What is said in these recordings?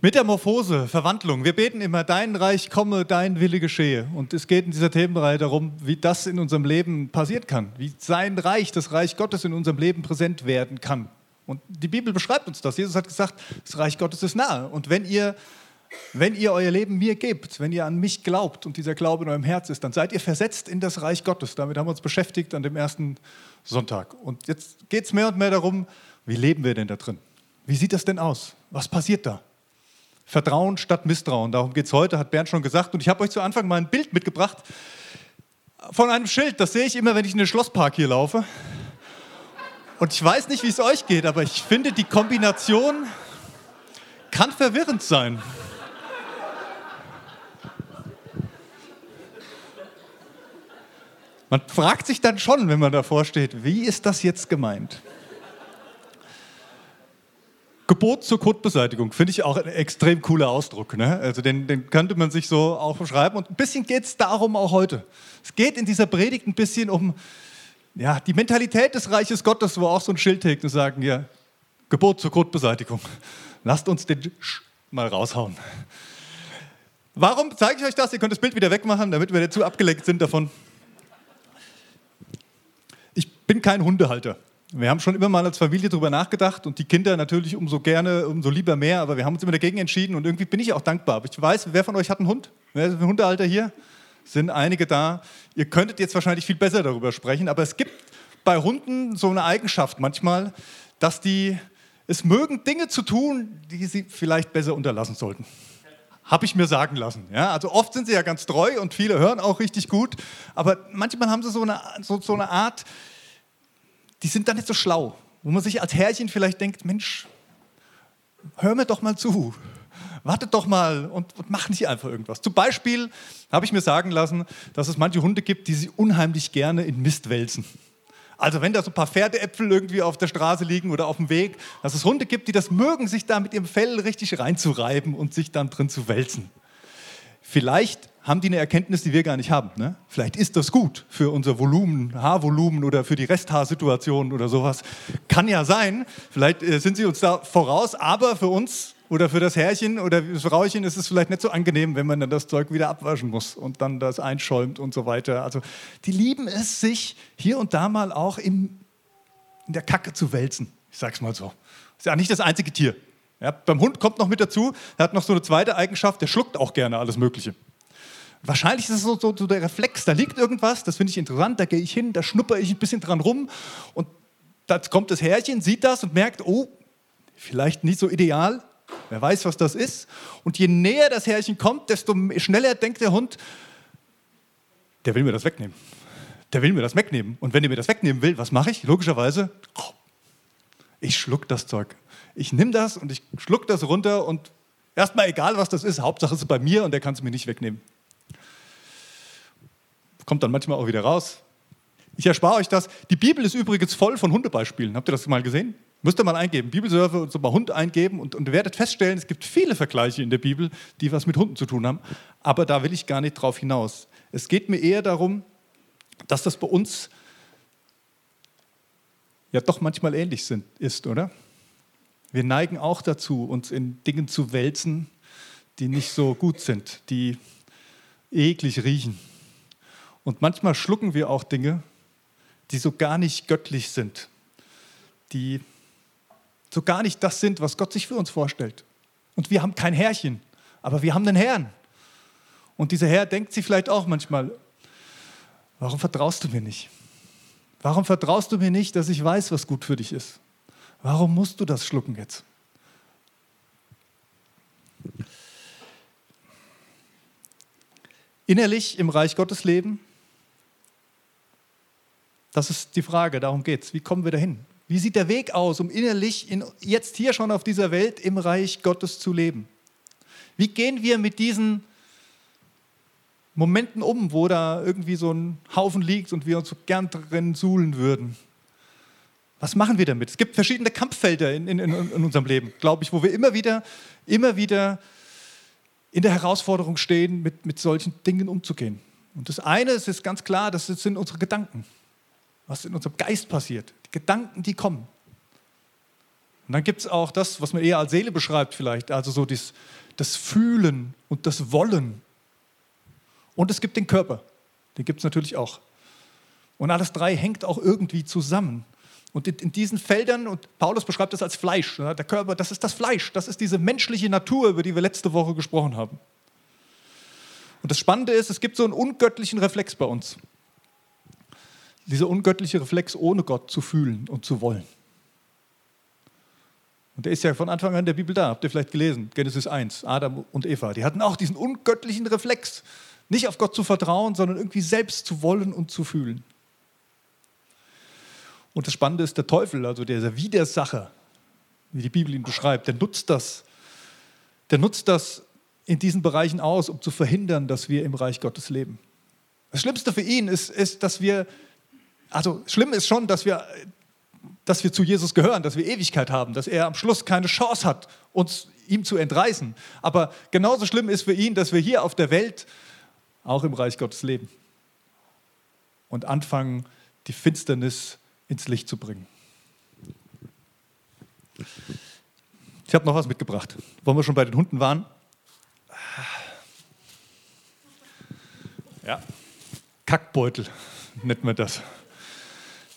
Metamorphose, Verwandlung. Wir beten immer, dein Reich komme, dein Wille geschehe. Und es geht in dieser Themenreihe darum, wie das in unserem Leben passieren kann, wie sein Reich, das Reich Gottes in unserem Leben präsent werden kann. Und die Bibel beschreibt uns das. Jesus hat gesagt, das Reich Gottes ist nahe. Und wenn ihr, wenn ihr euer Leben mir gebt, wenn ihr an mich glaubt und dieser Glaube in eurem Herz ist, dann seid ihr versetzt in das Reich Gottes. Damit haben wir uns beschäftigt an dem ersten Sonntag. Und jetzt geht es mehr und mehr darum, wie leben wir denn da drin? Wie sieht das denn aus? Was passiert da? Vertrauen statt Misstrauen. Darum geht es heute, hat Bernd schon gesagt. Und ich habe euch zu Anfang mal ein Bild mitgebracht von einem Schild. Das sehe ich immer, wenn ich in den Schlosspark hier laufe. Und ich weiß nicht, wie es euch geht, aber ich finde, die Kombination kann verwirrend sein. Man fragt sich dann schon, wenn man davor steht, wie ist das jetzt gemeint? Gebot zur Kotbeseitigung finde ich auch ein extrem cooler Ausdruck. Ne? Also den, den, könnte man sich so auch beschreiben. Und ein bisschen geht es darum auch heute. Es geht in dieser Predigt ein bisschen um ja, die Mentalität des Reiches Gottes, wo auch so ein Schild hängt und sagen, ja, Gebot zur Kotbeseitigung. Lasst uns den Sch mal raushauen. Warum zeige ich euch das? Ihr könnt das Bild wieder wegmachen, damit wir nicht zu abgelenkt sind davon. Ich bin kein Hundehalter. Wir haben schon immer mal als Familie darüber nachgedacht und die Kinder natürlich umso gerne, umso lieber mehr, aber wir haben uns immer dagegen entschieden und irgendwie bin ich auch dankbar. Aber ich weiß, wer von euch hat einen Hund? Wer ist ein Hundehalter hier? Sind einige da. Ihr könntet jetzt wahrscheinlich viel besser darüber sprechen, aber es gibt bei Hunden so eine Eigenschaft manchmal, dass die es mögen, Dinge zu tun, die sie vielleicht besser unterlassen sollten. Habe ich mir sagen lassen. Ja, also oft sind sie ja ganz treu und viele hören auch richtig gut, aber manchmal haben sie so eine, so, so eine Art, die sind dann nicht so schlau. Wo man sich als Herrchen vielleicht denkt, Mensch, hör mir doch mal zu. Wartet doch mal und, und mach nicht einfach irgendwas. Zum Beispiel habe ich mir sagen lassen, dass es manche Hunde gibt, die sich unheimlich gerne in Mist wälzen. Also wenn da so ein paar Pferdeäpfel irgendwie auf der Straße liegen oder auf dem Weg, dass es Hunde gibt, die das mögen, sich da mit ihrem Fell richtig reinzureiben und sich dann drin zu wälzen. Vielleicht haben die eine Erkenntnis, die wir gar nicht haben. Ne? Vielleicht ist das gut für unser Volumen, Haarvolumen oder für die Resthaarsituation oder sowas. Kann ja sein. Vielleicht äh, sind sie uns da voraus, aber für uns oder für das Herrchen oder das Frauchen ist es vielleicht nicht so angenehm, wenn man dann das Zeug wieder abwaschen muss und dann das einschäumt und so weiter. Also die lieben es, sich hier und da mal auch in, in der Kacke zu wälzen. Ich sag's mal so. Ist ja nicht das einzige Tier. Ja, beim Hund kommt noch mit dazu, er hat noch so eine zweite Eigenschaft, der schluckt auch gerne alles Mögliche. Wahrscheinlich ist es so, so, so der Reflex, da liegt irgendwas, das finde ich interessant, da gehe ich hin, da schnupper ich ein bisschen dran rum und da kommt das Härchen, sieht das und merkt, oh, vielleicht nicht so ideal, wer weiß, was das ist. Und je näher das Härchen kommt, desto schneller denkt der Hund, der will mir das wegnehmen. Der will mir das wegnehmen. Und wenn er mir das wegnehmen will, was mache ich? Logischerweise, ich schluck das Zeug. Ich nehme das und ich schluck das runter und erstmal egal, was das ist, Hauptsache es ist bei mir und der kann es mir nicht wegnehmen kommt dann manchmal auch wieder raus. Ich erspare euch das. Die Bibel ist übrigens voll von Hundebeispielen. Habt ihr das mal gesehen? Müsst ihr mal eingeben, Bibelsurfe und so mal Hund eingeben und, und werdet feststellen, es gibt viele Vergleiche in der Bibel, die was mit Hunden zu tun haben. Aber da will ich gar nicht drauf hinaus. Es geht mir eher darum, dass das bei uns ja doch manchmal ähnlich sind, ist, oder? Wir neigen auch dazu, uns in Dingen zu wälzen, die nicht so gut sind, die eklig riechen. Und manchmal schlucken wir auch Dinge, die so gar nicht göttlich sind, die so gar nicht das sind, was Gott sich für uns vorstellt. Und wir haben kein Herrchen, aber wir haben einen Herrn. Und dieser Herr denkt sich vielleicht auch manchmal, warum vertraust du mir nicht? Warum vertraust du mir nicht, dass ich weiß, was gut für dich ist? Warum musst du das schlucken jetzt? Innerlich im Reich Gottes leben das ist die Frage, darum geht es. Wie kommen wir dahin? Wie sieht der Weg aus, um innerlich in, jetzt hier schon auf dieser Welt im Reich Gottes zu leben? Wie gehen wir mit diesen Momenten um, wo da irgendwie so ein Haufen liegt und wir uns so gern drin suhlen würden? Was machen wir damit? Es gibt verschiedene Kampffelder in, in, in unserem Leben, glaube ich, wo wir immer wieder, immer wieder in der Herausforderung stehen, mit, mit solchen Dingen umzugehen. Und das eine ist, ist ganz klar, das sind unsere Gedanken was in unserem Geist passiert, die Gedanken, die kommen. Und dann gibt es auch das, was man eher als Seele beschreibt vielleicht, also so das, das Fühlen und das Wollen. Und es gibt den Körper, den gibt es natürlich auch. Und alles drei hängt auch irgendwie zusammen. Und in, diesen Feldern, und Paulus beschreibt das als Fleisch, der Körper, das ist das Fleisch, das ist diese menschliche Natur, über die wir letzte Woche gesprochen haben. Und das Spannende ist, es gibt so einen ungöttlichen Reflex bei uns. Dieser ungöttliche Reflex, ohne Gott zu fühlen und zu wollen. Und der ist ja von Anfang an in der Bibel da, habt ihr vielleicht gelesen, Genesis 1, Adam und Eva. Die hatten auch diesen ungöttlichen Reflex, nicht auf Gott zu vertrauen, sondern irgendwie selbst zu wollen und zu fühlen. Und das Spannende ist, der Teufel, also der Widersacher, wie die Bibel ihn beschreibt, der nutzt das. Der nutzt das in diesen Bereichen aus, um zu verhindern, dass wir im Reich Gottes leben. Das Schlimmste für ihn ist, ist dass wir, also schlimm ist schon, dass wir, dass wir zu Jesus gehören, dass wir Ewigkeit haben, dass er am Schluss keine Chance hat, uns ihm zu entreißen. Aber genauso schlimm ist für ihn, dass wir hier auf der Welt auch im Reich Gottes leben und anfangen, die Finsternis ins Licht zu bringen. Ich habe noch was mitgebracht. Wollen wir schon bei den Hunden waren? Ja, Kackbeutel nennt man das.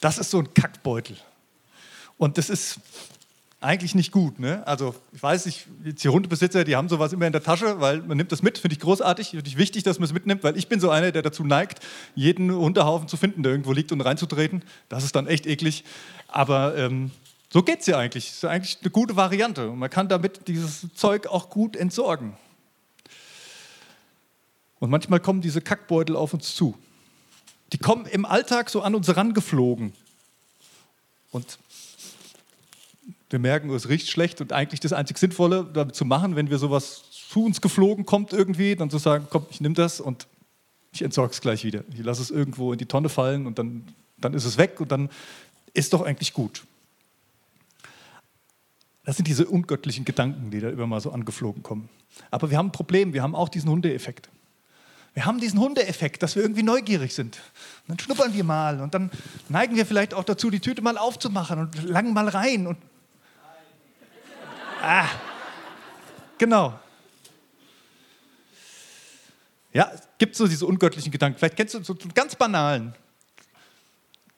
Das ist so ein Kackbeutel. Und das ist eigentlich nicht gut. Ne? Also ich weiß nicht, die Hundebesitzer, die haben sowas immer in der Tasche, weil man nimmt das mit, finde ich großartig, finde ich wichtig, dass man es mitnimmt, weil ich bin so einer, der dazu neigt, jeden Hundehaufen zu finden, der irgendwo liegt und reinzutreten. Das ist dann echt eklig. Aber ähm, so geht es ja eigentlich. Das ist eigentlich eine gute Variante. Und man kann damit dieses Zeug auch gut entsorgen. Und manchmal kommen diese Kackbeutel auf uns zu. Die kommen im Alltag so an uns rangeflogen. Und wir merken, es riecht schlecht und eigentlich das einzig Sinnvolle damit zu machen, wenn wir sowas zu uns geflogen kommt irgendwie, dann zu sagen, komm, ich nehme das und ich entsorge es gleich wieder. Ich lasse es irgendwo in die Tonne fallen und dann, dann ist es weg und dann ist doch eigentlich gut. Das sind diese ungöttlichen Gedanken, die da immer mal so angeflogen kommen. Aber wir haben ein Problem, wir haben auch diesen Hundeeffekt. Wir haben diesen Hundeeffekt, dass wir irgendwie neugierig sind. Und dann schnuppern wir mal und dann neigen wir vielleicht auch dazu, die Tüte mal aufzumachen und langen mal rein. Und ah, genau. Ja, es gibt so diese ungöttlichen Gedanken. Vielleicht kennst du so einen ganz banalen.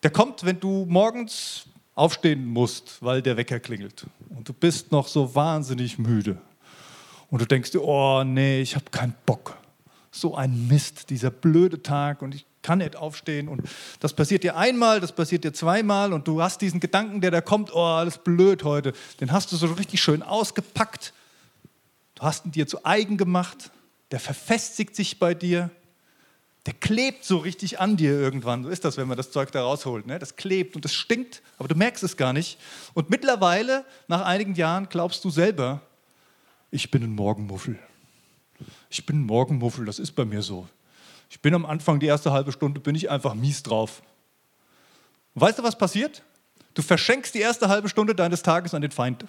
Der kommt, wenn du morgens aufstehen musst, weil der Wecker klingelt. Und du bist noch so wahnsinnig müde. Und du denkst dir, oh nee, ich habe keinen Bock so ein Mist, dieser blöde Tag und ich kann nicht aufstehen und das passiert dir einmal, das passiert dir zweimal und du hast diesen Gedanken, der da kommt, oh, alles blöd heute, den hast du so richtig schön ausgepackt, du hast ihn dir zu eigen gemacht, der verfestigt sich bei dir, der klebt so richtig an dir irgendwann. So ist das, wenn man das Zeug da rausholt. Ne? Das klebt und das stinkt, aber du merkst es gar nicht. Und mittlerweile, nach einigen Jahren, glaubst du selber, ich bin ein Morgenmuffel ich bin ein Morgenmuffel, das ist bei mir so. Ich bin am Anfang, die erste halbe Stunde, bin ich einfach mies drauf. Und weißt du, was passiert? Du verschenkst die erste halbe Stunde deines Tages an den Feind.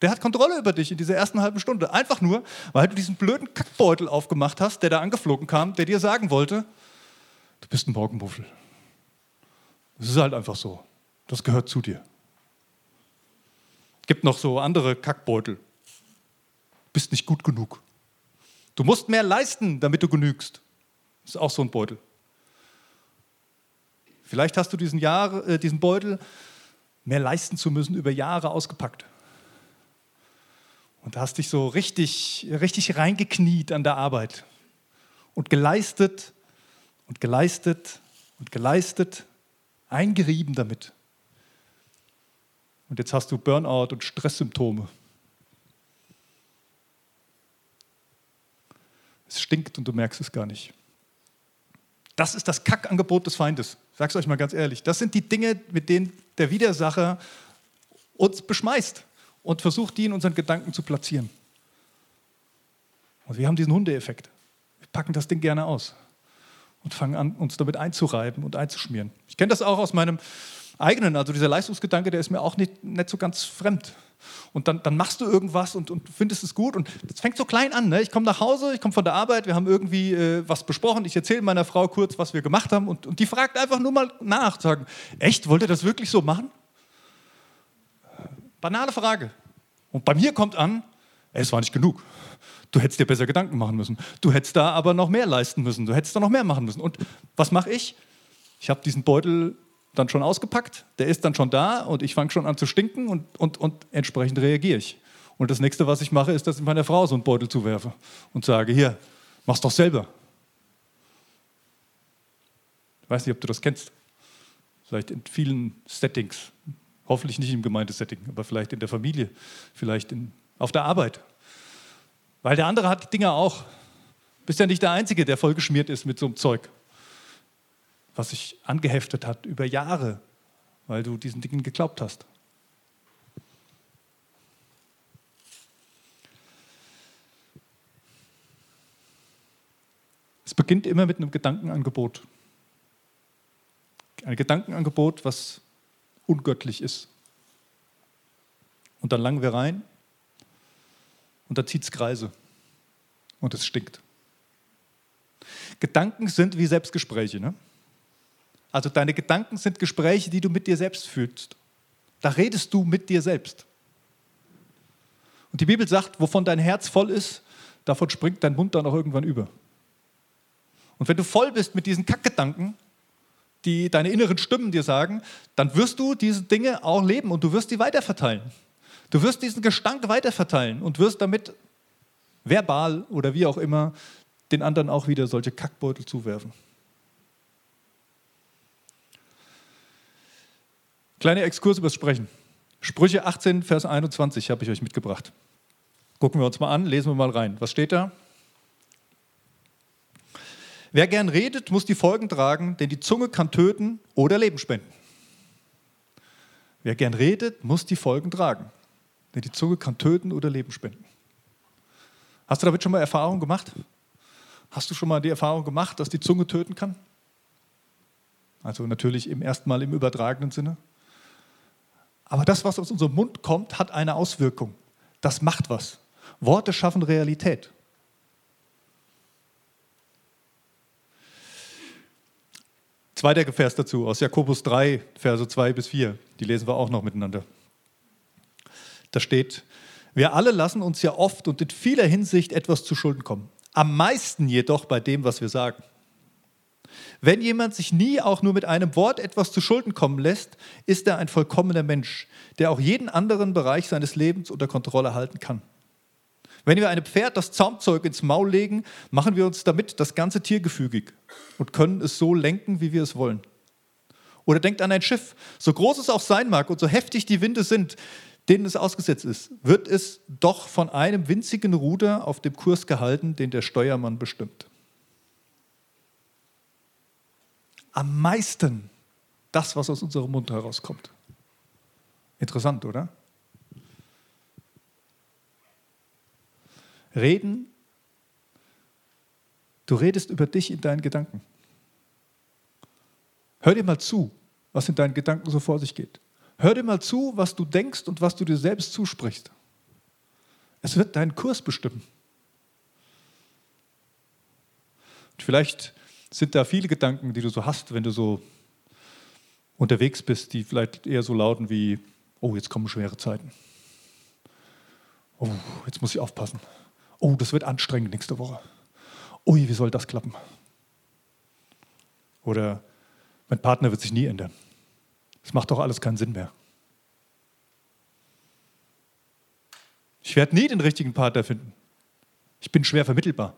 Der hat Kontrolle über dich in dieser ersten halben Stunde. Einfach nur, weil du diesen blöden Kackbeutel aufgemacht hast, der da angeflogen kam, der dir sagen wollte, du bist ein Morgenmuffel. Das ist halt einfach so. Das gehört zu dir. Es gibt noch so andere Kackbeutel. Bist nicht gut genug. Du musst mehr leisten, damit du genügst. Das ist auch so ein Beutel. Vielleicht hast du diesen, Jahr, äh, diesen Beutel, mehr leisten zu müssen, über Jahre ausgepackt. Und da hast dich so richtig, richtig reingekniet an der Arbeit und geleistet und geleistet und geleistet, eingerieben damit. Und jetzt hast du Burnout und Stresssymptome. Es stinkt und du merkst es gar nicht. Das ist das Kackangebot des Feindes. Sag's euch mal ganz ehrlich. Das sind die Dinge, mit denen der Widersacher uns beschmeißt und versucht, die in unseren Gedanken zu platzieren. Und wir haben diesen Hundeeffekt. Wir packen das Ding gerne aus und fangen an, uns damit einzureiben und einzuschmieren. Ich kenne das auch aus meinem eigenen, also dieser Leistungsgedanke, der ist mir auch nicht, nicht so ganz fremd. Und dann, dann machst du irgendwas und, und findest es gut. Und das fängt so klein an. Ne? Ich komme nach Hause, ich komme von der Arbeit, wir haben irgendwie äh, was besprochen. Ich erzähle meiner Frau kurz, was wir gemacht haben. Und, und die fragt einfach nur mal nach, sagen, echt, wollt ihr das wirklich so machen? Banale Frage. Und bei mir kommt an, es war nicht genug. Du hättest dir besser Gedanken machen müssen. Du hättest da aber noch mehr leisten müssen. Du hättest da noch mehr machen müssen. Und was mache ich? Ich habe diesen Beutel dann schon ausgepackt, der ist dann schon da und ich fange schon an zu stinken und, und, und entsprechend reagiere ich. Und das nächste, was ich mache, ist, dass ich meiner Frau so einen Beutel zuwerfe und sage, hier, mach's doch selber. Ich weiß nicht, ob du das kennst. Vielleicht in vielen Settings. Hoffentlich nicht im Gemeindesetting, aber vielleicht in der Familie, vielleicht in, auf der Arbeit. Weil der andere hat die Dinger auch. Du bist ja nicht der Einzige, der vollgeschmiert ist mit so einem Zeug, was sich angeheftet hat über Jahre, weil du diesen Dingen geglaubt hast. Es beginnt immer mit einem Gedankenangebot. Ein Gedankenangebot, was ungöttlich ist. Und dann langen wir rein und da zieht es Kreise und es stinkt. Gedanken sind wie Selbstgespräche. Ne? Also deine Gedanken sind Gespräche, die du mit dir selbst fühlst. Da redest du mit dir selbst. Und die Bibel sagt, wovon dein Herz voll ist, davon springt dein Mund dann auch irgendwann über. Und wenn du voll bist mit diesen Kackgedanken, die deine inneren Stimmen dir sagen, dann wirst du diese Dinge auch leben und du wirst die weiterverteilen. Du wirst diesen Gestank weiterverteilen und wirst damit verbal oder wie auch immer den anderen auch wieder solche Kackbeutel zuwerfen. Kleiner Exkurs übers Sprechen. Sprüche 18, Vers 21 habe ich euch mitgebracht. Gucken wir uns mal an, lesen wir mal rein. Was steht da? Wer gern redet, muss die Folgen tragen, denn die Zunge kann töten oder Leben spenden. Wer gern redet, muss die Folgen tragen. Denn die Zunge kann töten oder Leben spenden. Hast du damit schon mal Erfahrung gemacht? Hast du schon mal die Erfahrung gemacht, dass die Zunge töten kann? Also natürlich im ersten Mal im übertragenen Sinne. Aber das, was aus unserem Mund kommt, hat eine Auswirkung. Das macht was. Worte schaffen Realität. Zweiter Vers dazu aus Jakobus 3, Verse 2 bis 4. Die lesen wir auch noch miteinander. Da steht, wir alle lassen uns ja oft und in vieler Hinsicht etwas zu Schulden kommen. Am meisten jedoch bei dem, was wir sagen. Wenn jemand sich nie auch nur mit einem Wort etwas zu Schulden kommen lässt, ist er ein vollkommener Mensch, der auch jeden anderen Bereich seines Lebens unter Kontrolle halten kann. Wenn wir einem Pferd das Zaumzeug ins Maul legen, machen wir uns damit das ganze Tier gefügig und können es so lenken, wie wir es wollen. Oder denkt an ein Schiff, so groß es auch sein mag und so heftig die Winde sind, denen es ausgesetzt ist, wird es doch von einem winzigen Ruder auf dem Kurs gehalten, den der Steuermann bestimmt. Am meisten das, was aus unserem Mund herauskommt. Interessant, oder? Reden, du redest über dich in deinen Gedanken. Hör dir mal zu, was in deinen Gedanken so vor sich geht. Hör dir mal zu, was du denkst und was du dir selbst zusprichst. Es wird deinen Kurs bestimmen. Und vielleicht sind da viele Gedanken, die du so hast, wenn du so unterwegs bist, die vielleicht eher so lauten wie, oh, jetzt kommen schwere Zeiten. Oh, jetzt muss ich aufpassen. Oh, das wird anstrengend nächste Woche. Ui, wie soll das klappen? Oder mein Partner wird sich nie ändern. Es macht doch alles keinen Sinn mehr. Ich werde nie den richtigen Partner finden. Ich bin schwer vermittelbar.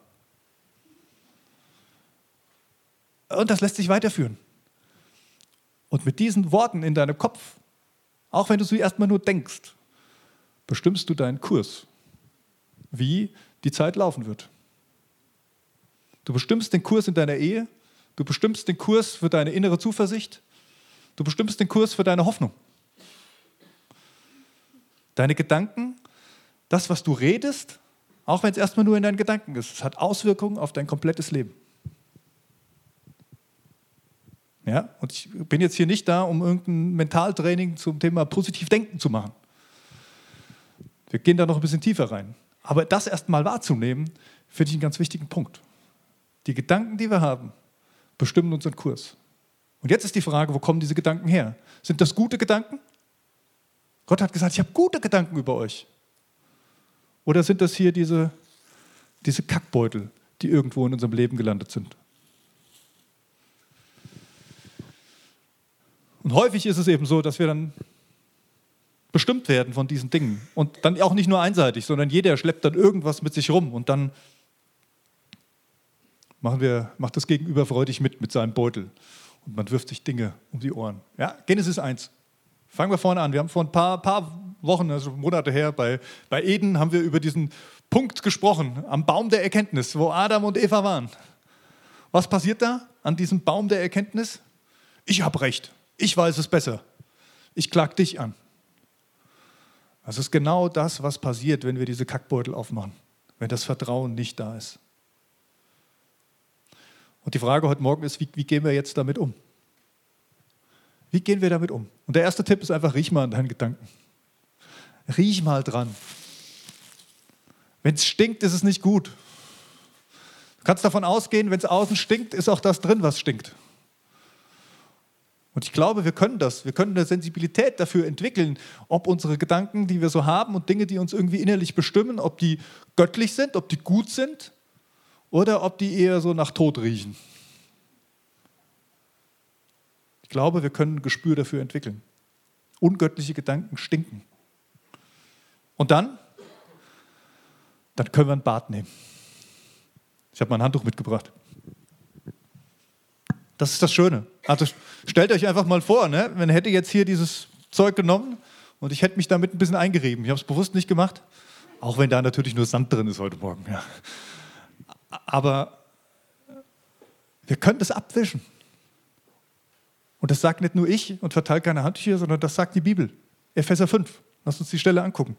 Und das lässt sich weiterführen. Und mit diesen Worten in deinem Kopf, auch wenn du sie erstmal nur denkst, bestimmst du deinen Kurs, wie die Zeit laufen wird. Du bestimmst den Kurs in deiner Ehe, du bestimmst den Kurs für deine innere Zuversicht, Du bestimmst den Kurs für deine Hoffnung. Deine Gedanken, das, was du redest, auch wenn es erstmal nur in deinen Gedanken ist, es hat Auswirkungen auf dein komplettes Leben. Ja, und ich bin jetzt hier nicht da, um irgendein Mentaltraining zum Thema positiv denken zu machen. Wir gehen da noch ein bisschen tiefer rein. Aber das erstmal wahrzunehmen, finde ich einen ganz wichtigen Punkt. Die Gedanken, die wir haben, bestimmen unseren Kurs. Und jetzt ist die Frage, wo kommen diese Gedanken her? Sind das gute Gedanken? Gott hat gesagt, ich habe gute Gedanken über euch. Oder sind das hier diese, diese Kackbeutel, die irgendwo in unserem Leben gelandet sind? Und häufig ist es eben so, dass wir dann bestimmt werden von diesen Dingen. Und dann auch nicht nur einseitig, sondern jeder schleppt dann irgendwas mit sich rum und dann machen wir, macht das Gegenüber freudig mit mit seinem Beutel. Und man wirft sich Dinge um die Ohren. Ja, Genesis 1. Fangen wir vorne an. Wir haben vor ein paar, paar Wochen, also Monate her, bei, bei Eden haben wir über diesen Punkt gesprochen, am Baum der Erkenntnis, wo Adam und Eva waren. Was passiert da an diesem Baum der Erkenntnis? Ich habe recht. Ich weiß es besser. Ich klag dich an. Das ist genau das, was passiert, wenn wir diese Kackbeutel aufmachen, wenn das Vertrauen nicht da ist. Und die Frage heute Morgen ist, wie, wie gehen wir jetzt damit um? Wie gehen wir damit um? Und der erste Tipp ist einfach, riech mal an deinen Gedanken. Riech mal dran. Wenn es stinkt, ist es nicht gut. Du kannst davon ausgehen, wenn es außen stinkt, ist auch das drin, was stinkt. Und ich glaube, wir können das. Wir können eine Sensibilität dafür entwickeln, ob unsere Gedanken, die wir so haben und Dinge, die uns irgendwie innerlich bestimmen, ob die göttlich sind, ob die gut sind oder ob die eher so nach Tod riechen. Ich glaube, wir können ein Gespür dafür entwickeln. Ungöttliche Gedanken stinken. Und dann, dann können wir ein Bad nehmen. Ich habe mein Handtuch mitgebracht. Das ist das Schöne. Also stellt euch einfach mal vor, ne? man hätte jetzt hier dieses Zeug genommen und ich hätte mich damit ein bisschen eingerieben. Ich habe es bewusst nicht gemacht, auch wenn da natürlich nur Sand drin ist heute Morgen. Ja. Aber wir können das abwischen. Und das sagt nicht nur ich und verteilt keine Handtücher, sondern das sagt die Bibel. Epheser 5. Lass uns die Stelle angucken.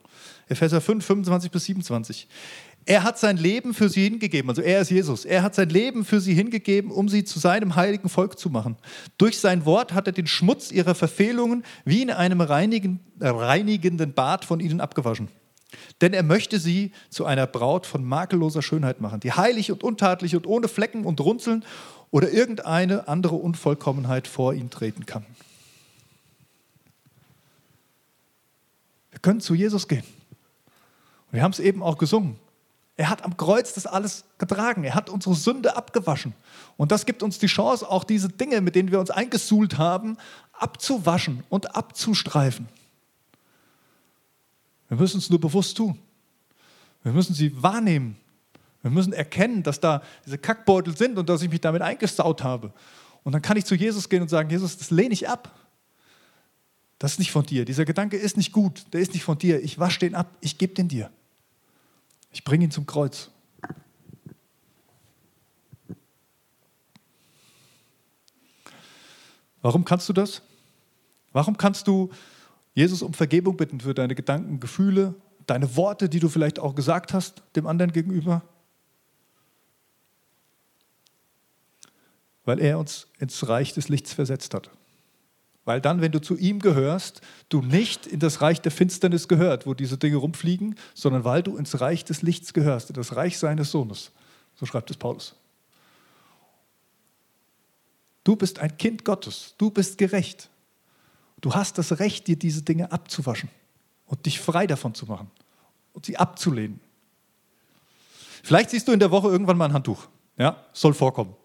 Epheser 5, 25 bis 27. Er hat sein Leben für sie hingegeben, also er ist Jesus. Er hat sein Leben für sie hingegeben, um sie zu seinem heiligen Volk zu machen. Durch sein Wort hat er den Schmutz ihrer Verfehlungen wie in einem reinigenden Bad von ihnen abgewaschen. Denn er möchte sie zu einer Braut von makelloser Schönheit machen, die heilig und untadelig und ohne Flecken und Runzeln oder irgendeine andere Unvollkommenheit vor ihn treten kann. Wir können zu Jesus gehen. wir haben es eben auch gesungen. Er hat am Kreuz das alles getragen. Er hat unsere Sünde abgewaschen. Und das gibt uns die Chance, auch diese Dinge, mit denen wir uns eingesuhlt haben, abzuwaschen und abzustreifen. Wir müssen es nur bewusst tun. Wir müssen sie wahrnehmen. Wir müssen erkennen, dass da diese Kackbeutel sind und dass ich mich damit eingesaut habe. Und dann kann ich zu Jesus gehen und sagen, Jesus, das lehne ich ab. Das ist nicht von dir. Dieser Gedanke ist nicht gut. Der ist nicht von dir. Ich wasche den ab. Ich gebe den dir. Ich bringe ihn zum Kreuz. Warum kannst du das? Warum kannst du Jesus um Vergebung bitten für deine Gedanken, Gefühle, deine Worte, die du vielleicht auch gesagt hast dem anderen gegenüber? Weil er uns ins Reich des Lichts versetzt hat. Weil dann, wenn du zu ihm gehörst, du nicht in das Reich der Finsternis gehört, wo diese Dinge rumfliegen, sondern weil du ins Reich des Lichts gehörst, in das Reich seines Sohnes. So schreibt es Paulus. Du bist ein Kind Gottes, du bist gerecht. Du hast das Recht, dir diese Dinge abzuwaschen und dich frei davon zu machen und sie abzulehnen. Vielleicht siehst du in der Woche irgendwann mal ein Handtuch. Ja, soll vorkommen.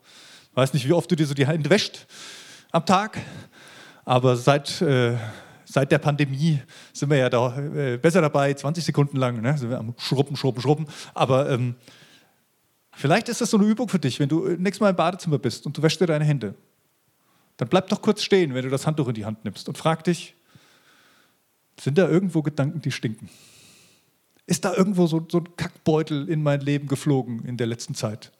Weiß nicht, wie oft du dir so die Hände wäscht am Tag. Aber seit, äh, seit der Pandemie sind wir ja da äh, besser dabei, 20 Sekunden lang, ne? sind wir am Schrubben, Schrubben, Schrubben. Aber ähm, vielleicht ist das so eine Übung für dich, wenn du äh, nächstes Mal im Badezimmer bist und du wäschst dir deine Hände. Dann bleib doch kurz stehen, wenn du das Handtuch in die Hand nimmst und frag dich, sind da irgendwo Gedanken, die stinken? Ist da irgendwo so, so ein Kackbeutel in mein Leben geflogen in der letzten Zeit?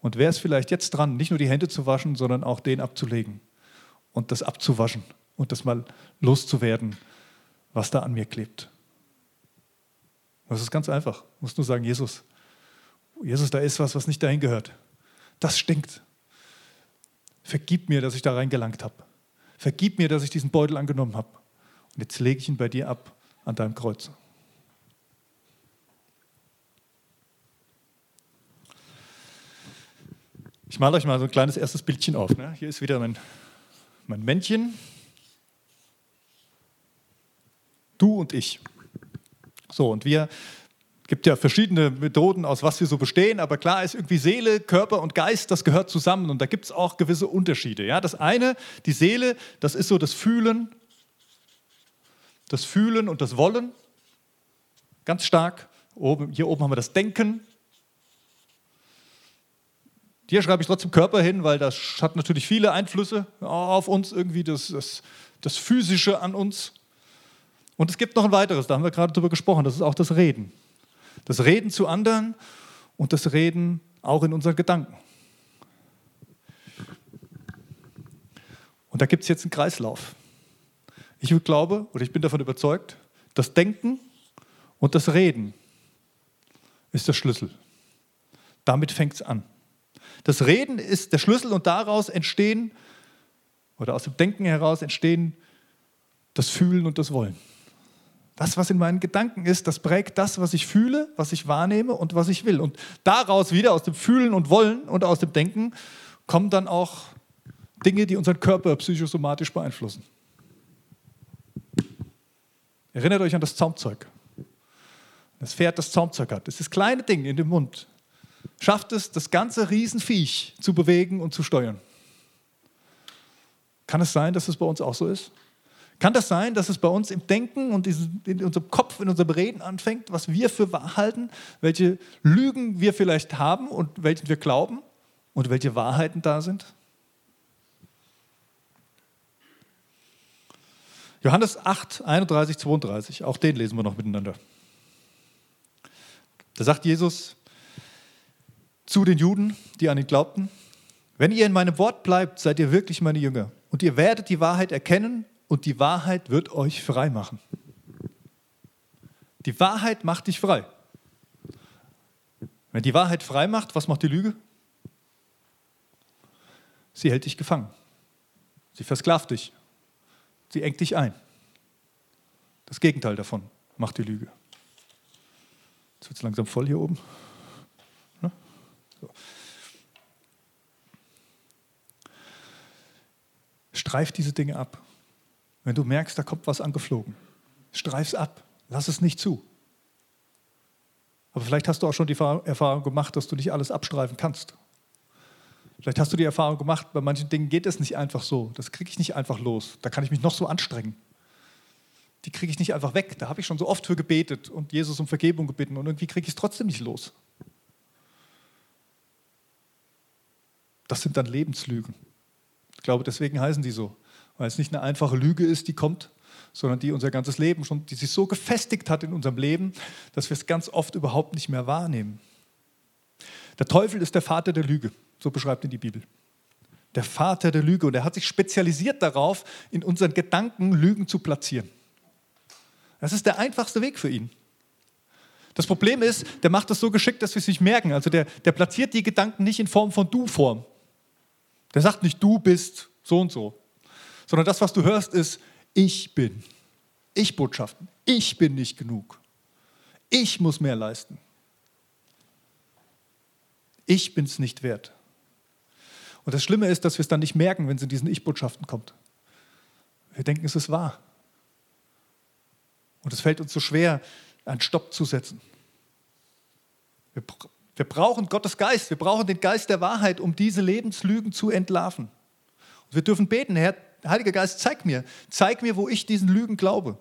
Und wäre es vielleicht jetzt dran, nicht nur die Hände zu waschen, sondern auch den abzulegen? Und das abzuwaschen und das mal loszuwerden, was da an mir klebt. Das ist ganz einfach. Du musst nur sagen, Jesus, Jesus, da ist was, was nicht dahin gehört. Das stinkt. Vergib mir, dass ich da reingelangt habe. Vergib mir, dass ich diesen Beutel angenommen habe. Und jetzt lege ich ihn bei dir ab an deinem Kreuz. Ich male euch mal so ein kleines erstes Bildchen auf. Ne? Hier ist wieder mein mein Männchen. und ich. So, und wir gibt ja verschiedene Methoden, aus was wir so bestehen, aber klar ist irgendwie Seele, Körper und Geist, das gehört zusammen und da gibt es auch gewisse Unterschiede. Ja? Das eine, die Seele, das ist so das Fühlen, das Fühlen und das Wollen, ganz stark. Oben, hier oben haben wir das Denken. Hier schreibe ich trotzdem Körper hin, weil das hat natürlich viele Einflüsse auf uns, irgendwie das, das, das Physische an uns. Und es gibt noch ein weiteres, da haben wir gerade drüber gesprochen, das ist auch das Reden. Das Reden zu anderen und das Reden auch in unseren Gedanken. Und da gibt es jetzt einen Kreislauf. Ich glaube oder ich bin davon überzeugt, das Denken und das Reden ist der Schlüssel. Damit fängt es an. Das Reden ist der Schlüssel und daraus entstehen, oder aus dem Denken heraus entstehen das Fühlen und das Wollen. Das, was in meinen Gedanken ist, das prägt das, was ich fühle, was ich wahrnehme und was ich will. Und daraus wieder, aus dem Fühlen und Wollen und aus dem Denken, kommen dann auch Dinge, die unseren Körper psychosomatisch beeinflussen. Erinnert euch an das Zaumzeug. Das Pferd, das Zaumzeug hat. Das ist das kleine Ding in dem Mund. Schafft es, das ganze Riesenviech zu bewegen und zu steuern. Kann es sein, dass es bei uns auch so ist? Kann das sein, dass es bei uns im Denken und in unserem Kopf, in unserem Reden anfängt, was wir für wahr halten, welche Lügen wir vielleicht haben und welchen wir glauben und welche Wahrheiten da sind? Johannes 8, 31, 32, auch den lesen wir noch miteinander. Da sagt Jesus zu den Juden, die an ihn glaubten, wenn ihr in meinem Wort bleibt, seid ihr wirklich meine Jünger und ihr werdet die Wahrheit erkennen und die Wahrheit wird euch frei machen. Die Wahrheit macht dich frei. Wenn die Wahrheit frei macht, was macht die Lüge? Sie hält dich gefangen. Sie versklavt dich. Sie engt dich ein. Das Gegenteil davon macht die Lüge. Jetzt wird es langsam voll hier oben. Streif diese Dinge ab. Wenn du merkst, da kommt was angeflogen, streif es ab, lass es nicht zu. Aber vielleicht hast du auch schon die Erfahrung gemacht, dass du nicht alles abstreifen kannst. Vielleicht hast du die Erfahrung gemacht, bei manchen Dingen geht es nicht einfach so. Das kriege ich nicht einfach los. Da kann ich mich noch so anstrengen. Die kriege ich nicht einfach weg. Da habe ich schon so oft für gebetet und Jesus um Vergebung gebeten und irgendwie kriege ich es trotzdem nicht los. Das sind dann Lebenslügen. Ich glaube, deswegen heißen die so weil es nicht eine einfache Lüge ist, die kommt, sondern die unser ganzes Leben schon, die sich so gefestigt hat in unserem Leben, dass wir es ganz oft überhaupt nicht mehr wahrnehmen. Der Teufel ist der Vater der Lüge, so beschreibt ihn die Bibel. Der Vater der Lüge und er hat sich spezialisiert darauf, in unseren Gedanken Lügen zu platzieren. Das ist der einfachste Weg für ihn. Das Problem ist, der macht das so geschickt, dass wir es nicht merken. Also der, der platziert die Gedanken nicht in Form von Du-Form. Der sagt nicht, du bist so und so, sondern das, was du hörst, ist, ich bin. Ich Botschaften. Ich bin nicht genug. Ich muss mehr leisten. Ich bin es nicht wert. Und das Schlimme ist, dass wir es dann nicht merken, wenn es in diesen Ich-Botschaften kommt. Wir denken, es ist wahr. Und es fällt uns so schwer, einen Stopp zu setzen. Wir, wir brauchen Gottes Geist, wir brauchen den Geist der Wahrheit, um diese Lebenslügen zu entlarven. Und wir dürfen beten, Herr, Heiliger Geist, zeig mir, zeig mir, wo ich diesen Lügen glaube.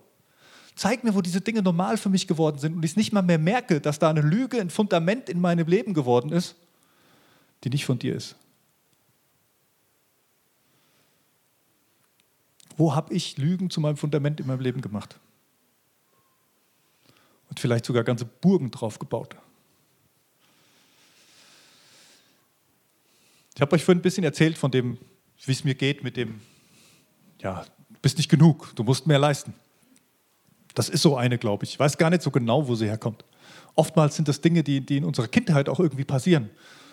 Zeig mir, wo diese Dinge normal für mich geworden sind und ich nicht mal mehr merke, dass da eine Lüge, ein Fundament in meinem Leben geworden ist, die nicht von dir ist. Wo habe ich Lügen zu meinem Fundament in meinem Leben gemacht? Und vielleicht sogar ganze Burgen drauf gebaut. Ich habe euch vorhin ein bisschen erzählt von dem, wie es mir geht mit dem ja, du bist nicht genug, du musst mehr leisten. Das ist so eine, glaube ich. Ich weiß gar nicht so genau, wo sie herkommt. Oftmals sind das Dinge, die, die in unserer Kindheit auch irgendwie passieren.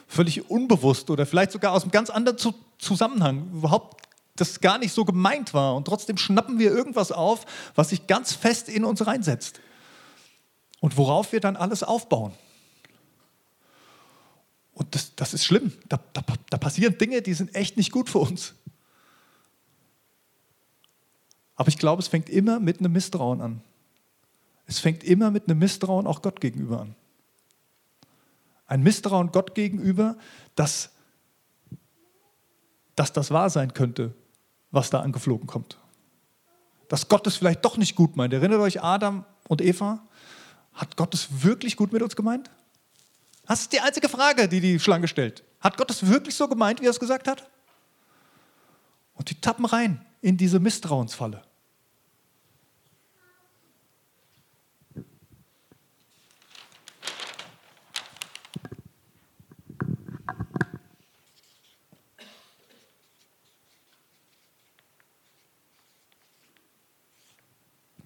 Völlig unbewusst oder vielleicht sogar aus einem ganz anderen Zusammenhang. Überhaupt das gar nicht so gemeint war. Und trotzdem schnappen wir irgendwas auf, was sich ganz fest in uns reinsetzt. Und worauf wir dann alles aufbauen. Und das, das ist schlimm. Da, da, da passieren Dinge, die sind echt nicht gut für uns. Aber ich glaube, es fängt immer mit einem Misstrauen an. Es fängt immer mit einem Misstrauen auch Gott gegenüber an. Ein Misstrauen Gott gegenüber, dass, dass das wahr sein könnte, was da angeflogen kommt. Dass Gott es vielleicht doch nicht gut meint. Erinnert euch Adam und Eva? Hat Gott es wirklich gut mit uns gemeint? Das ist die einzige Frage, die die Schlange stellt. Hat Gott es wirklich so gemeint, wie er es gesagt hat? Und die tappen rein in diese Misstrauensfalle.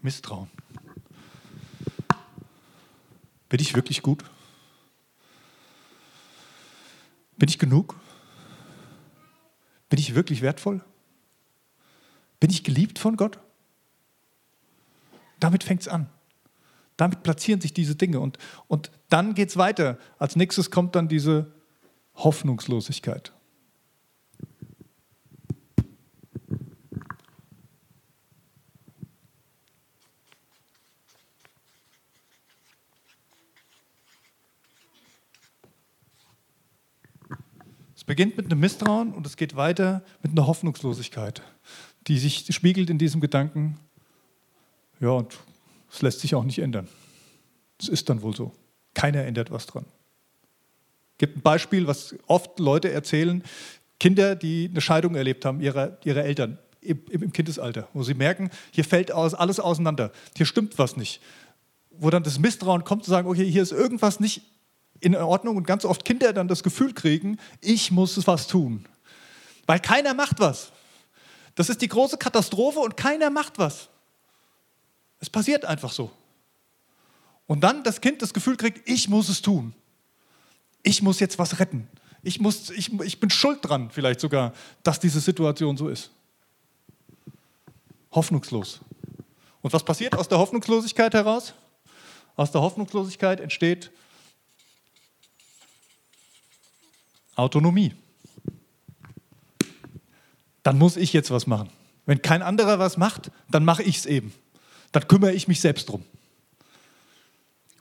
Misstrauen. Bin ich wirklich gut? Bin ich genug? Bin ich wirklich wertvoll? Bin ich geliebt von Gott? Damit fängt es an. Damit platzieren sich diese Dinge. Und, und dann geht es weiter. Als nächstes kommt dann diese Hoffnungslosigkeit. Es beginnt mit einem Misstrauen und es geht weiter mit einer Hoffnungslosigkeit, die sich spiegelt in diesem Gedanken, ja, und es lässt sich auch nicht ändern. Es ist dann wohl so. Keiner ändert was dran. Es gibt ein Beispiel, was oft Leute erzählen, Kinder, die eine Scheidung erlebt haben, ihrer, ihrer Eltern im, im Kindesalter, wo sie merken, hier fällt alles auseinander, hier stimmt was nicht. Wo dann das Misstrauen kommt zu sagen, okay, hier ist irgendwas nicht in Ordnung und ganz oft Kinder dann das Gefühl kriegen, ich muss was tun. Weil keiner macht was. Das ist die große Katastrophe und keiner macht was. Es passiert einfach so. Und dann das Kind das Gefühl kriegt, ich muss es tun. Ich muss jetzt was retten. Ich, muss, ich, ich bin schuld dran, vielleicht sogar, dass diese Situation so ist. Hoffnungslos. Und was passiert aus der Hoffnungslosigkeit heraus? Aus der Hoffnungslosigkeit entsteht Autonomie. Dann muss ich jetzt was machen. Wenn kein anderer was macht, dann mache ich es eben. Dann kümmere ich mich selbst drum.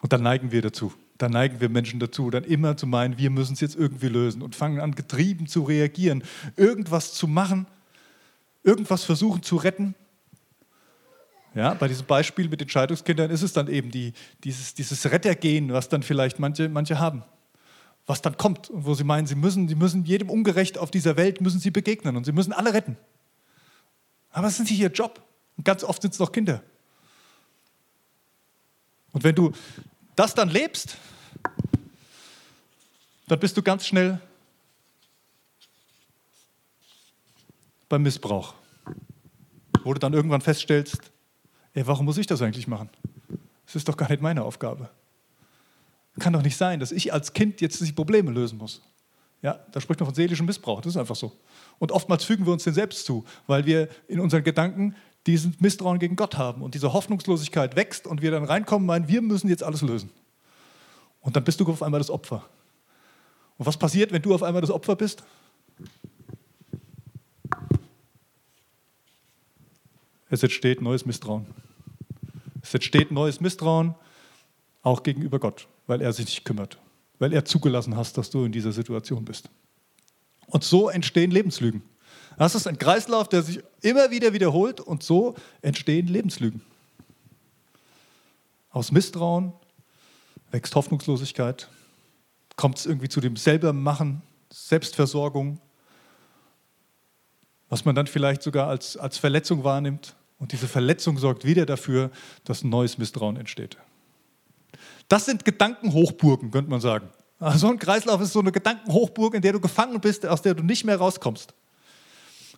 Und dann neigen wir dazu. Dann neigen wir Menschen dazu, dann immer zu meinen, wir müssen es jetzt irgendwie lösen und fangen an, getrieben zu reagieren, irgendwas zu machen, irgendwas versuchen zu retten. Ja, bei diesem Beispiel mit den Scheidungskindern ist es dann eben die, dieses, dieses Rettergehen, was dann vielleicht manche, manche haben was dann kommt und wo sie meinen, sie müssen, sie müssen jedem ungerecht auf dieser Welt müssen sie begegnen und sie müssen alle retten. Aber es ist nicht ihr Job. Und ganz oft sind es noch Kinder. Und wenn du das dann lebst, dann bist du ganz schnell beim Missbrauch. Wo du dann irgendwann feststellst, ey, warum muss ich das eigentlich machen? Das ist doch gar nicht meine Aufgabe. Kann doch nicht sein, dass ich als Kind jetzt die Probleme lösen muss. Ja, da spricht man von seelischem Missbrauch, das ist einfach so. Und oftmals fügen wir uns den selbst zu, weil wir in unseren Gedanken diesen Misstrauen gegen Gott haben und diese Hoffnungslosigkeit wächst und wir dann reinkommen und meinen, wir müssen jetzt alles lösen. Und dann bist du auf einmal das Opfer. Und was passiert, wenn du auf einmal das Opfer bist? Es entsteht neues Misstrauen. Es entsteht neues Misstrauen, auch gegenüber Gott weil er sich nicht kümmert, weil er zugelassen hast, dass du in dieser Situation bist. Und so entstehen Lebenslügen. Das ist ein Kreislauf, der sich immer wieder wiederholt und so entstehen Lebenslügen. Aus Misstrauen wächst Hoffnungslosigkeit, kommt es irgendwie zu dem Selbermachen, Selbstversorgung, was man dann vielleicht sogar als, als Verletzung wahrnimmt. Und diese Verletzung sorgt wieder dafür, dass ein neues Misstrauen entsteht. Das sind Gedankenhochburgen, könnte man sagen. Also so ein Kreislauf ist so eine Gedankenhochburg, in der du gefangen bist, aus der du nicht mehr rauskommst.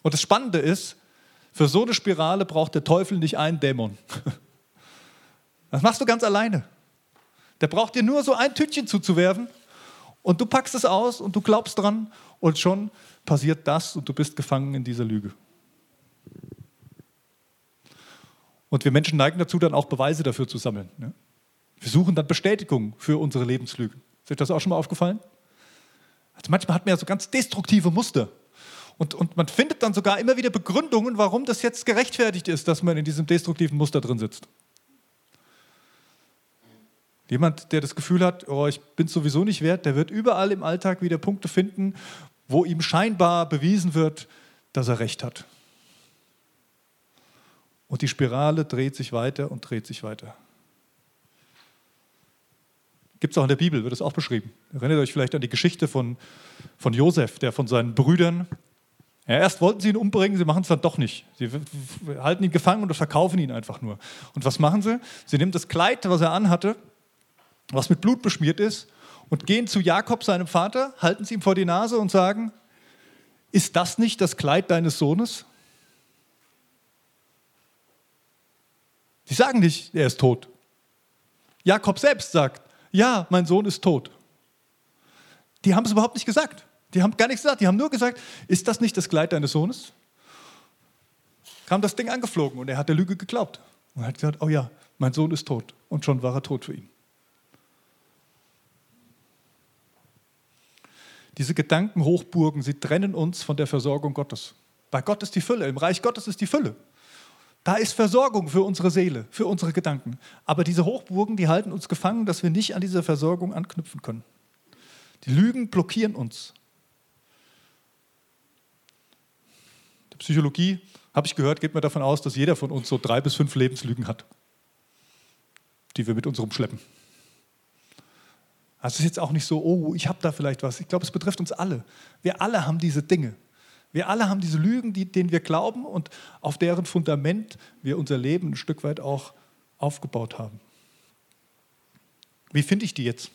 Und das Spannende ist, für so eine Spirale braucht der Teufel nicht einen Dämon. Das machst du ganz alleine. Der braucht dir nur so ein Tütchen zuzuwerfen und du packst es aus und du glaubst dran und schon passiert das und du bist gefangen in dieser Lüge. Und wir Menschen neigen dazu, dann auch Beweise dafür zu sammeln. Ne? Wir suchen dann Bestätigung für unsere Lebenslügen. Ist euch das auch schon mal aufgefallen? Also manchmal hat man ja so ganz destruktive Muster. Und, und man findet dann sogar immer wieder Begründungen, warum das jetzt gerechtfertigt ist, dass man in diesem destruktiven Muster drin sitzt. Jemand, der das Gefühl hat, oh, ich bin sowieso nicht wert, der wird überall im Alltag wieder Punkte finden, wo ihm scheinbar bewiesen wird, dass er recht hat. Und die Spirale dreht sich weiter und dreht sich weiter. Gibt es auch in der Bibel, wird es auch beschrieben. Erinnert euch vielleicht an die Geschichte von, von Josef, der von seinen Brüdern, ja, erst wollten sie ihn umbringen, sie machen es dann doch nicht. Sie halten ihn gefangen und verkaufen ihn einfach nur. Und was machen sie? Sie nehmen das Kleid, was er anhatte, was mit Blut beschmiert ist, und gehen zu Jakob, seinem Vater, halten es ihm vor die Nase und sagen, ist das nicht das Kleid deines Sohnes? Sie sagen nicht, er ist tot. Jakob selbst sagt, ja, mein Sohn ist tot. Die haben es überhaupt nicht gesagt. Die haben gar nichts gesagt. Die haben nur gesagt, ist das nicht das Kleid deines Sohnes? Kam das Ding angeflogen und er hat der Lüge geglaubt. Und er hat gesagt, oh ja, mein Sohn ist tot. Und schon war er tot für ihn. Diese Gedankenhochburgen, sie trennen uns von der Versorgung Gottes. Bei Gott ist die Fülle, im Reich Gottes ist die Fülle. Da ist Versorgung für unsere Seele, für unsere Gedanken. Aber diese Hochburgen, die halten uns gefangen, dass wir nicht an diese Versorgung anknüpfen können. Die Lügen blockieren uns. Die Psychologie, habe ich gehört, geht mir davon aus, dass jeder von uns so drei bis fünf Lebenslügen hat, die wir mit uns rumschleppen. Also es ist jetzt auch nicht so, oh, ich habe da vielleicht was. Ich glaube, es betrifft uns alle. Wir alle haben diese Dinge. Wir alle haben diese Lügen, die, denen wir glauben und auf deren Fundament wir unser Leben ein Stück weit auch aufgebaut haben. Wie finde ich die jetzt?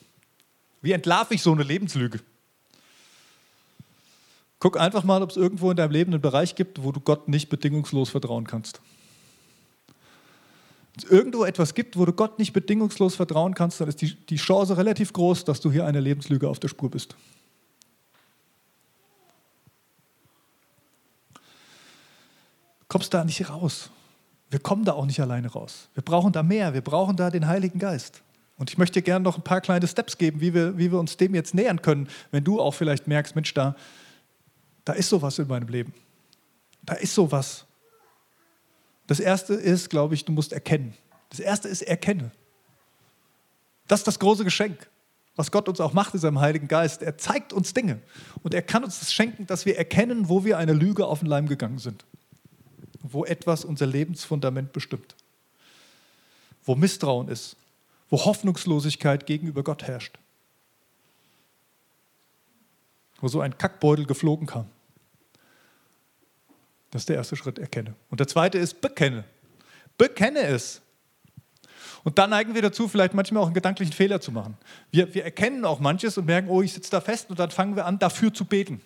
Wie entlarve ich so eine Lebenslüge? Guck einfach mal, ob es irgendwo in deinem Leben einen Bereich gibt, wo du Gott nicht bedingungslos vertrauen kannst. Wenn es irgendwo etwas gibt, wo du Gott nicht bedingungslos vertrauen kannst, dann ist die, die Chance relativ groß, dass du hier eine Lebenslüge auf der Spur bist. Kommst da nicht raus. Wir kommen da auch nicht alleine raus. Wir brauchen da mehr. Wir brauchen da den Heiligen Geist. Und ich möchte dir gerne noch ein paar kleine Steps geben, wie wir, wie wir uns dem jetzt nähern können, wenn du auch vielleicht merkst, Mensch, da, da ist sowas in meinem Leben. Da ist sowas. Das erste ist, glaube ich, du musst erkennen. Das erste ist erkenne. Das ist das große Geschenk, was Gott uns auch macht in seinem Heiligen Geist. Er zeigt uns Dinge und er kann uns das schenken, dass wir erkennen, wo wir eine Lüge auf den Leim gegangen sind wo etwas unser Lebensfundament bestimmt, wo Misstrauen ist, wo Hoffnungslosigkeit gegenüber Gott herrscht, wo so ein Kackbeutel geflogen kam. Das ist der erste Schritt, erkenne. Und der zweite ist, bekenne. Bekenne es. Und dann neigen wir dazu, vielleicht manchmal auch einen gedanklichen Fehler zu machen. Wir, wir erkennen auch manches und merken, oh, ich sitze da fest und dann fangen wir an, dafür zu beten.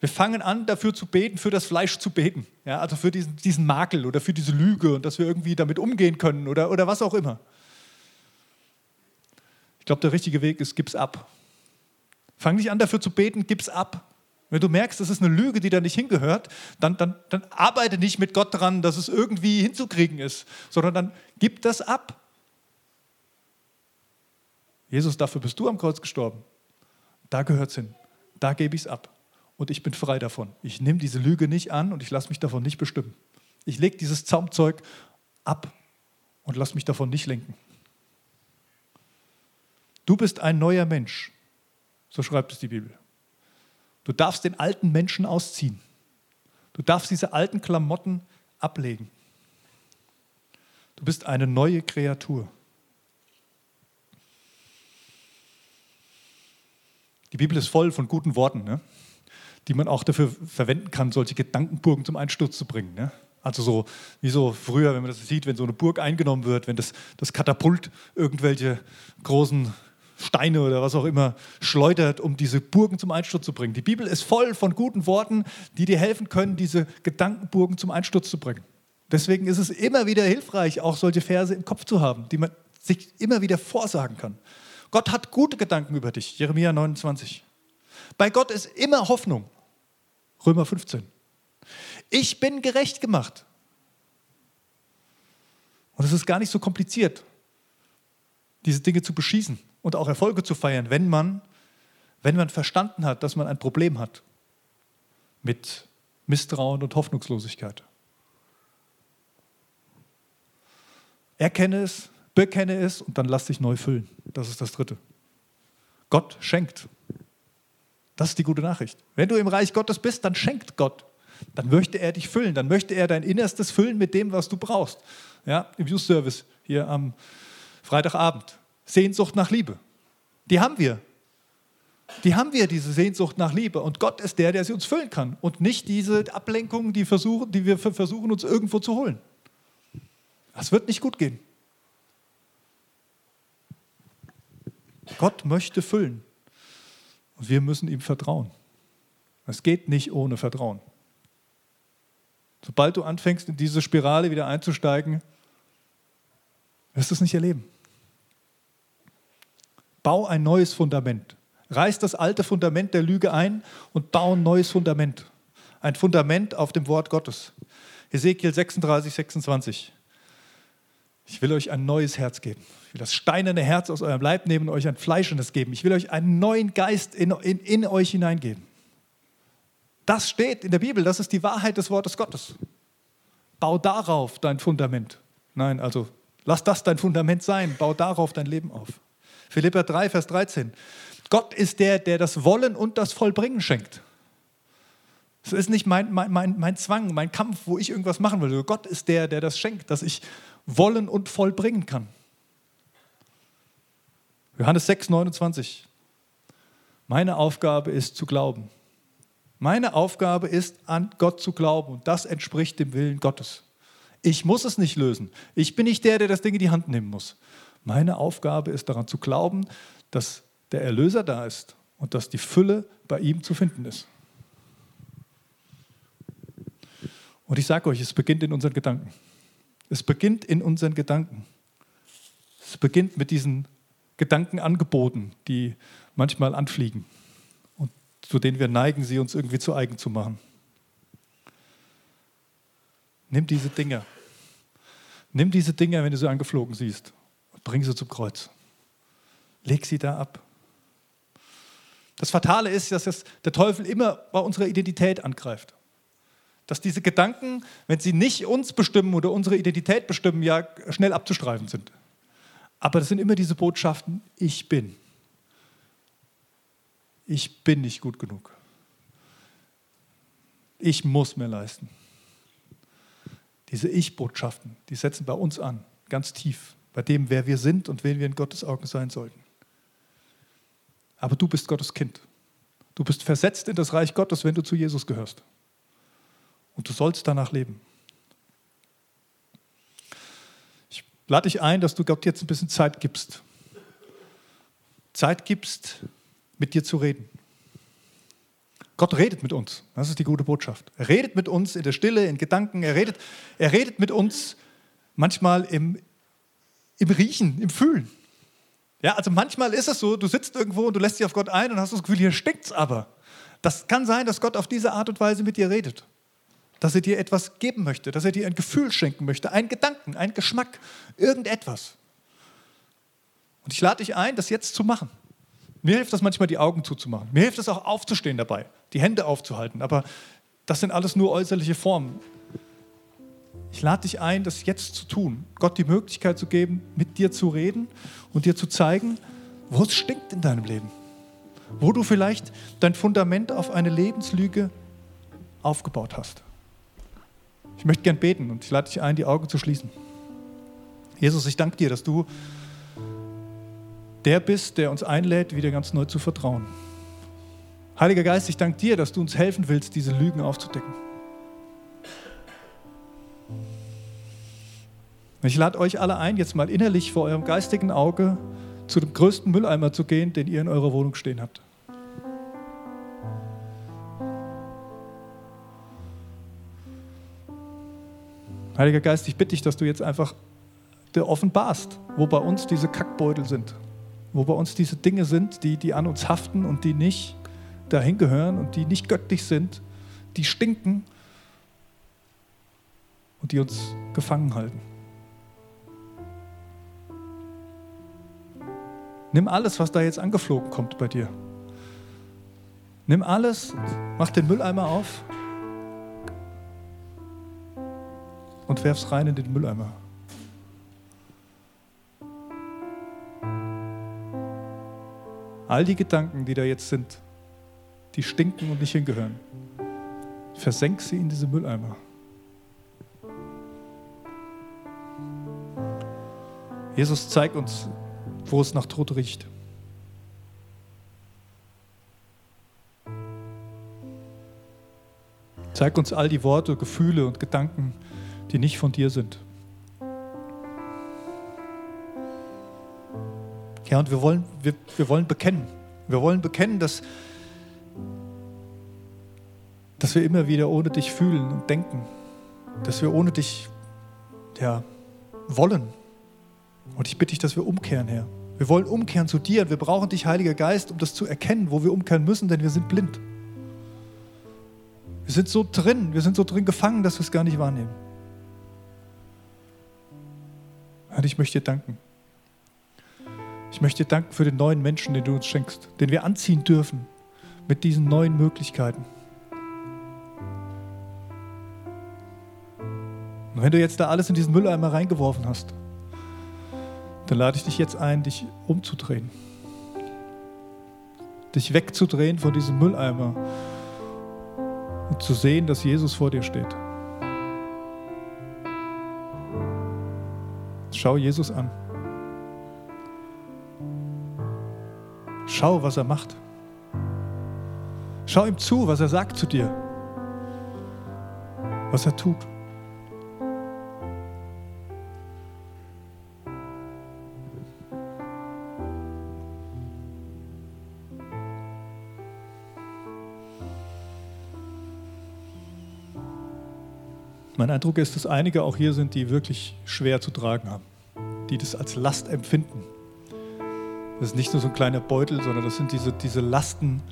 Wir fangen an, dafür zu beten, für das Fleisch zu beten. Ja, also für diesen, diesen Makel oder für diese Lüge und dass wir irgendwie damit umgehen können oder, oder was auch immer. Ich glaube, der richtige Weg ist, gib's ab. Fang nicht an, dafür zu beten, gib's ab. Wenn du merkst, das ist eine Lüge, die da nicht hingehört, dann, dann, dann arbeite nicht mit Gott dran, dass es irgendwie hinzukriegen ist, sondern dann gib das ab. Jesus, dafür bist du am Kreuz gestorben. Da gehört es hin. Da gebe ich es ab und ich bin frei davon. Ich nehme diese Lüge nicht an und ich lasse mich davon nicht bestimmen. Ich lege dieses Zaumzeug ab und lasse mich davon nicht lenken. Du bist ein neuer Mensch, so schreibt es die Bibel. Du darfst den alten Menschen ausziehen. Du darfst diese alten Klamotten ablegen. Du bist eine neue Kreatur. Die Bibel ist voll von guten Worten. Ne? Die man auch dafür verwenden kann, solche Gedankenburgen zum Einsturz zu bringen. Ne? Also so wie so früher, wenn man das sieht, wenn so eine Burg eingenommen wird, wenn das, das Katapult irgendwelche großen Steine oder was auch immer schleudert, um diese Burgen zum Einsturz zu bringen. Die Bibel ist voll von guten Worten, die dir helfen können, diese Gedankenburgen zum Einsturz zu bringen. Deswegen ist es immer wieder hilfreich, auch solche Verse im Kopf zu haben, die man sich immer wieder vorsagen kann. Gott hat gute Gedanken über dich, Jeremia 29. Bei Gott ist immer Hoffnung. Römer 15. Ich bin gerecht gemacht. Und es ist gar nicht so kompliziert, diese Dinge zu beschießen und auch Erfolge zu feiern, wenn man, wenn man verstanden hat, dass man ein Problem hat mit Misstrauen und Hoffnungslosigkeit. Erkenne es, bekenne es und dann lass dich neu füllen. Das ist das Dritte. Gott schenkt. Das ist die gute Nachricht. Wenn du im Reich Gottes bist, dann schenkt Gott. Dann möchte er dich füllen. Dann möchte er dein Innerstes füllen mit dem, was du brauchst. Ja, Im Youth Service hier am Freitagabend. Sehnsucht nach Liebe. Die haben wir. Die haben wir, diese Sehnsucht nach Liebe. Und Gott ist der, der sie uns füllen kann. Und nicht diese Ablenkungen, die, versuchen, die wir versuchen, uns irgendwo zu holen. Das wird nicht gut gehen. Gott möchte füllen. Und wir müssen ihm vertrauen. Es geht nicht ohne Vertrauen. Sobald du anfängst, in diese Spirale wieder einzusteigen, wirst du es nicht erleben. Bau ein neues Fundament. Reiß das alte Fundament der Lüge ein und bau ein neues Fundament. Ein Fundament auf dem Wort Gottes. Ezekiel 36, 26. Ich will euch ein neues Herz geben. Ich will das steinerne Herz aus eurem Leib nehmen und euch ein fleischendes geben. Ich will euch einen neuen Geist in, in, in euch hineingeben. Das steht in der Bibel, das ist die Wahrheit des Wortes Gottes. Bau darauf dein Fundament. Nein, also lass das dein Fundament sein, bau darauf dein Leben auf. Philippa 3, Vers 13. Gott ist der, der das Wollen und das Vollbringen schenkt. Es ist nicht mein, mein, mein, mein Zwang, mein Kampf, wo ich irgendwas machen will. Gott ist der, der das schenkt, dass ich wollen und vollbringen kann. Johannes 6, 29. Meine Aufgabe ist zu glauben. Meine Aufgabe ist, an Gott zu glauben und das entspricht dem Willen Gottes. Ich muss es nicht lösen. Ich bin nicht der, der das Ding in die Hand nehmen muss. Meine Aufgabe ist daran zu glauben, dass der Erlöser da ist und dass die Fülle bei ihm zu finden ist. Und ich sage euch, es beginnt in unseren Gedanken. Es beginnt in unseren Gedanken. Es beginnt mit diesen Gedankenangeboten, die manchmal anfliegen und zu denen wir neigen, sie uns irgendwie zu eigen zu machen. Nimm diese Dinge. Nimm diese Dinge, wenn du sie angeflogen siehst, und bring sie zum Kreuz. Leg sie da ab. Das Fatale ist, dass das der Teufel immer bei unserer Identität angreift dass diese Gedanken, wenn sie nicht uns bestimmen oder unsere Identität bestimmen, ja schnell abzustreifen sind. Aber das sind immer diese Botschaften, ich bin. Ich bin nicht gut genug. Ich muss mehr leisten. Diese Ich-Botschaften, die setzen bei uns an, ganz tief, bei dem, wer wir sind und wen wir in Gottes Augen sein sollten. Aber du bist Gottes Kind. Du bist versetzt in das Reich Gottes, wenn du zu Jesus gehörst. Und du sollst danach leben. Ich lade dich ein, dass du Gott jetzt ein bisschen Zeit gibst. Zeit gibst, mit dir zu reden. Gott redet mit uns. Das ist die gute Botschaft. Er redet mit uns in der Stille, in Gedanken. Er redet, er redet mit uns manchmal im, im Riechen, im Fühlen. Ja, also manchmal ist es so, du sitzt irgendwo und du lässt dich auf Gott ein und hast das Gefühl, hier stinkt es aber. Das kann sein, dass Gott auf diese Art und Weise mit dir redet dass er dir etwas geben möchte, dass er dir ein Gefühl schenken möchte, einen Gedanken, einen Geschmack, irgendetwas. Und ich lade dich ein, das jetzt zu machen. Mir hilft das manchmal, die Augen zuzumachen. Mir hilft es auch aufzustehen dabei, die Hände aufzuhalten. Aber das sind alles nur äußerliche Formen. Ich lade dich ein, das jetzt zu tun. Gott die Möglichkeit zu geben, mit dir zu reden und dir zu zeigen, wo es stinkt in deinem Leben. Wo du vielleicht dein Fundament auf eine Lebenslüge aufgebaut hast. Ich möchte gern beten und ich lade dich ein, die Augen zu schließen. Jesus, ich danke dir, dass du der bist, der uns einlädt, wieder ganz neu zu vertrauen. Heiliger Geist, ich danke dir, dass du uns helfen willst, diese Lügen aufzudecken. Ich lade euch alle ein, jetzt mal innerlich vor eurem geistigen Auge zu dem größten Mülleimer zu gehen, den ihr in eurer Wohnung stehen habt. Heiliger Geist, ich bitte dich, dass du jetzt einfach dir offenbarst, wo bei uns diese Kackbeutel sind, wo bei uns diese Dinge sind, die, die an uns haften und die nicht dahin gehören und die nicht göttlich sind, die stinken und die uns gefangen halten. Nimm alles, was da jetzt angeflogen kommt bei dir. Nimm alles, mach den Mülleimer auf und werf's rein in den Mülleimer. All die Gedanken, die da jetzt sind, die stinken und nicht hingehören, versenk sie in diese Mülleimer. Jesus zeig uns, wo es nach Tod riecht. Zeig uns all die Worte, Gefühle und Gedanken, die die nicht von dir sind. Ja, und wir wollen, wir, wir wollen bekennen. Wir wollen bekennen, dass, dass wir immer wieder ohne dich fühlen und denken. Dass wir ohne dich ja, wollen. Und ich bitte dich, dass wir umkehren, Herr. Wir wollen umkehren zu dir und wir brauchen dich, Heiliger Geist, um das zu erkennen, wo wir umkehren müssen, denn wir sind blind. Wir sind so drin, wir sind so drin gefangen, dass wir es gar nicht wahrnehmen. Und ich möchte dir danken. Ich möchte dir danken für den neuen Menschen, den du uns schenkst, den wir anziehen dürfen mit diesen neuen Möglichkeiten. Und wenn du jetzt da alles in diesen Mülleimer reingeworfen hast, dann lade ich dich jetzt ein, dich umzudrehen. Dich wegzudrehen von diesem Mülleimer und zu sehen, dass Jesus vor dir steht. Schau Jesus an. Schau, was er macht. Schau ihm zu, was er sagt zu dir, was er tut. Mein Eindruck ist, dass einige auch hier sind, die wirklich schwer zu tragen haben, die das als Last empfinden. Das ist nicht nur so ein kleiner Beutel, sondern das sind diese, diese Lasten,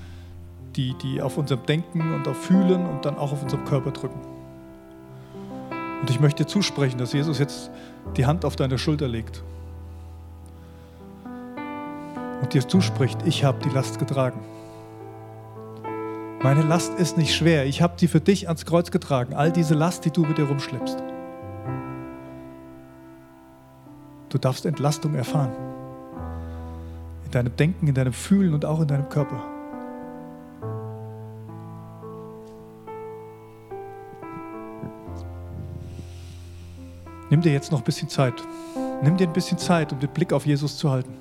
die, die auf unserem Denken und auf Fühlen und dann auch auf unserem Körper drücken. Und ich möchte dir zusprechen, dass Jesus jetzt die Hand auf deine Schulter legt und dir zuspricht, ich habe die Last getragen. Meine Last ist nicht schwer. Ich habe sie für dich ans Kreuz getragen. All diese Last, die du mit dir rumschleppst. Du darfst Entlastung erfahren. In deinem Denken, in deinem Fühlen und auch in deinem Körper. Nimm dir jetzt noch ein bisschen Zeit. Nimm dir ein bisschen Zeit, um den Blick auf Jesus zu halten.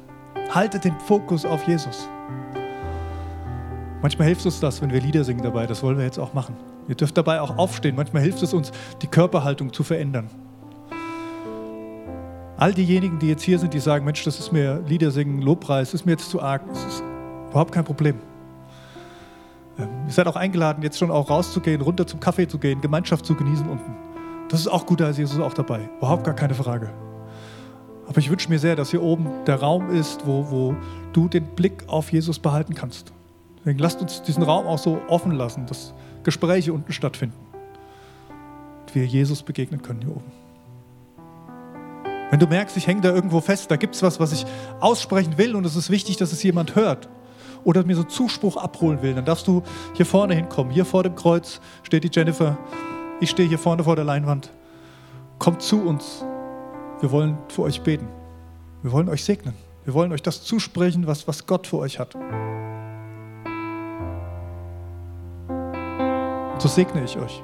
Halte den Fokus auf Jesus. Manchmal hilft uns das, wenn wir Lieder singen dabei. Das wollen wir jetzt auch machen. Ihr dürft dabei auch aufstehen. Manchmal hilft es uns, die Körperhaltung zu verändern. All diejenigen, die jetzt hier sind, die sagen, Mensch, das ist mir Lieder singen, Lobpreis, ist mir jetzt zu arg. Das ist überhaupt kein Problem. Ähm, ihr seid auch eingeladen, jetzt schon auch rauszugehen, runter zum Kaffee zu gehen, Gemeinschaft zu genießen unten. Das ist auch gut, da ist Jesus auch dabei. Überhaupt gar keine Frage. Aber ich wünsche mir sehr, dass hier oben der Raum ist, wo, wo du den Blick auf Jesus behalten kannst. Deswegen lasst uns diesen Raum auch so offen lassen, dass Gespräche unten stattfinden. Und wir Jesus begegnen können hier oben. Wenn du merkst, ich hänge da irgendwo fest, da gibt es was, was ich aussprechen will und es ist wichtig, dass es jemand hört oder mir so Zuspruch abholen will, dann darfst du hier vorne hinkommen. Hier vor dem Kreuz steht die Jennifer. Ich stehe hier vorne vor der Leinwand. Kommt zu uns. Wir wollen für euch beten. Wir wollen euch segnen. Wir wollen euch das zusprechen, was, was Gott für euch hat. So segne ich euch.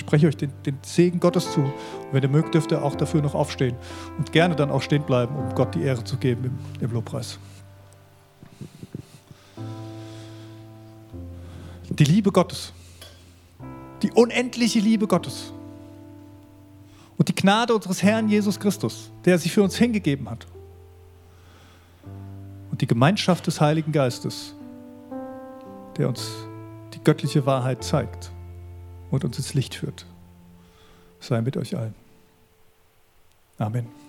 Ich spreche euch den, den Segen Gottes zu. Und wenn ihr mögt, dürft ihr auch dafür noch aufstehen und gerne dann auch stehen bleiben, um Gott die Ehre zu geben im, im Lobpreis. Die Liebe Gottes, die unendliche Liebe Gottes und die Gnade unseres Herrn Jesus Christus, der sich für uns hingegeben hat, und die Gemeinschaft des Heiligen Geistes, der uns die göttliche Wahrheit zeigt und uns ins Licht führt. Sei mit euch allen. Amen.